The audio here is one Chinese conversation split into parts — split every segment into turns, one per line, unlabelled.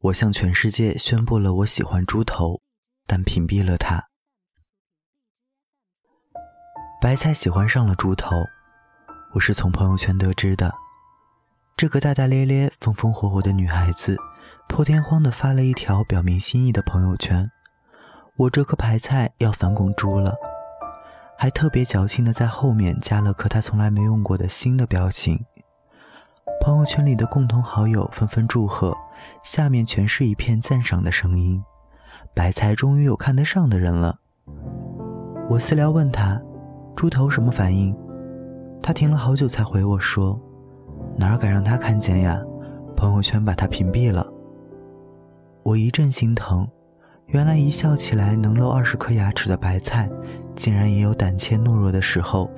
我向全世界宣布了我喜欢猪头，但屏蔽了他。白菜喜欢上了猪头，我是从朋友圈得知的。这个大大咧咧、风风火火的女孩子，破天荒的发了一条表明心意的朋友圈：“我这颗白菜要反拱猪了。”还特别矫情的在后面加了颗她从来没用过的新的表情。朋友圈里的共同好友纷纷祝贺，下面全是一片赞赏的声音。白菜终于有看得上的人了。我私聊问他。猪头什么反应？他停了好久才回我说：“哪敢让他看见呀？朋友圈把他屏蔽了。”我一阵心疼，原来一笑起来能露二十颗牙齿的白菜，竟然也有胆怯懦弱的时候。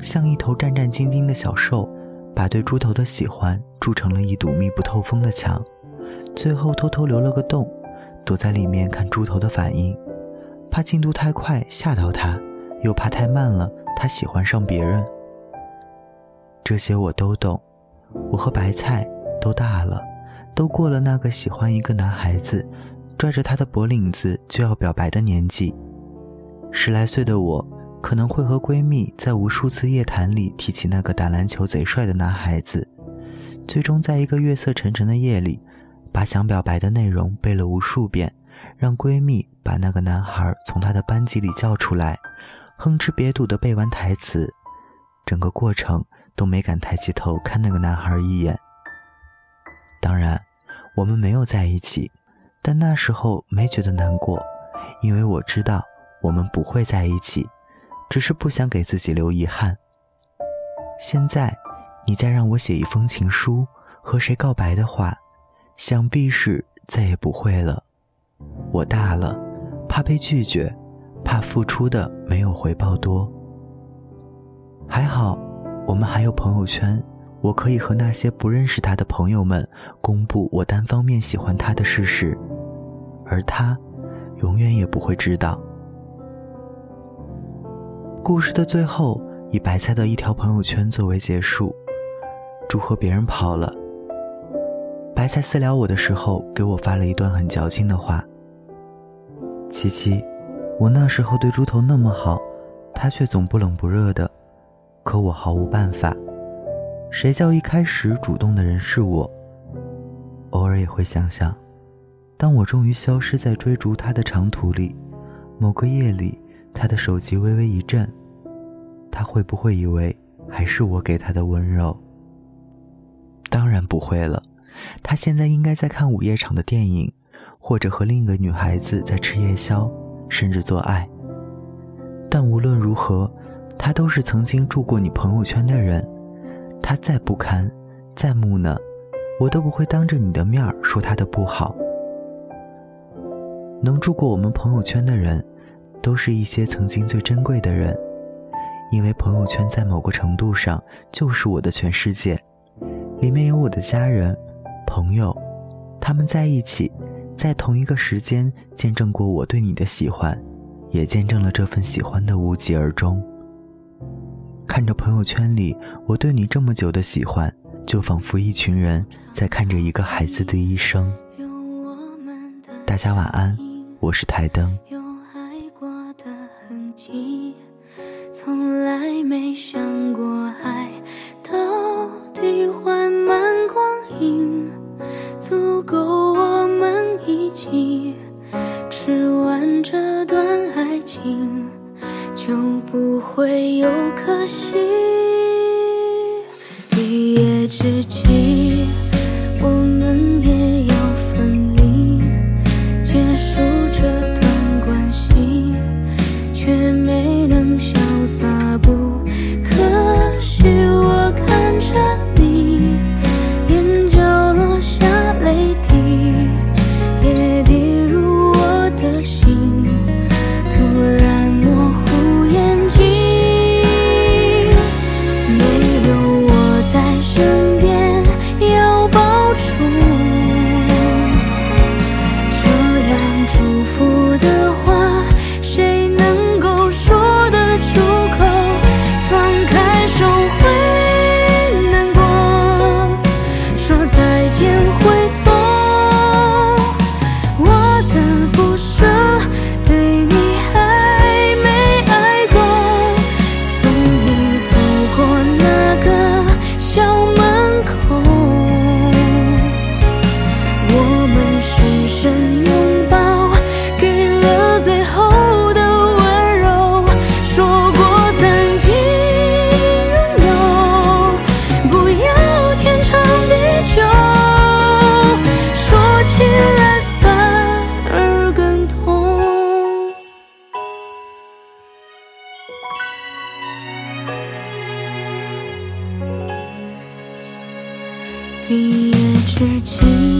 像一头战战兢兢的小兽，把对猪头的喜欢筑成了一堵密不透风的墙，最后偷偷留了个洞，躲在里面看猪头的反应，怕进度太快吓到他。又怕太慢了，他喜欢上别人。这些我都懂。我和白菜都大了，都过了那个喜欢一个男孩子，拽着他的脖领子就要表白的年纪。十来岁的我，可能会和闺蜜在无数次夜谈里提起那个打篮球贼帅的男孩子，最终在一个月色沉沉的夜里，把想表白的内容背了无数遍，让闺蜜把那个男孩从她的班级里叫出来。哼哧瘪肚的背完台词，整个过程都没敢抬起头看那个男孩一眼。当然，我们没有在一起，但那时候没觉得难过，因为我知道我们不会在一起，只是不想给自己留遗憾。现在，你再让我写一封情书和谁告白的话，想必是再也不会了。我大了，怕被拒绝。怕付出的没有回报多。还好，我们还有朋友圈，我可以和那些不认识他的朋友们公布我单方面喜欢他的事实，而他，永远也不会知道。故事的最后以白菜的一条朋友圈作为结束，祝贺别人跑了。白菜私聊我的时候，给我发了一段很矫情的话：“七七。”我那时候对猪头那么好，他却总不冷不热的，可我毫无办法。谁叫一开始主动的人是我？偶尔也会想想，当我终于消失在追逐他的长途里，某个夜里，他的手机微微一震，他会不会以为还是我给他的温柔？当然不会了，他现在应该在看午夜场的电影，或者和另一个女孩子在吃夜宵。甚至做爱，但无论如何，他都是曾经住过你朋友圈的人。他再不堪，再木讷，我都不会当着你的面说他的不好。能住过我们朋友圈的人，都是一些曾经最珍贵的人，因为朋友圈在某个程度上就是我的全世界，里面有我的家人、朋友，他们在一起。在同一个时间见证过我对你的喜欢，也见证了这份喜欢的无疾而终。看着朋友圈里我对你这么久的喜欢，就仿佛一群人在看着一个孩子的一生。大家晚安，我是台灯。从来没想过爱到底缓慢光阴。足够我们一起吃完这段爱情，一夜之
间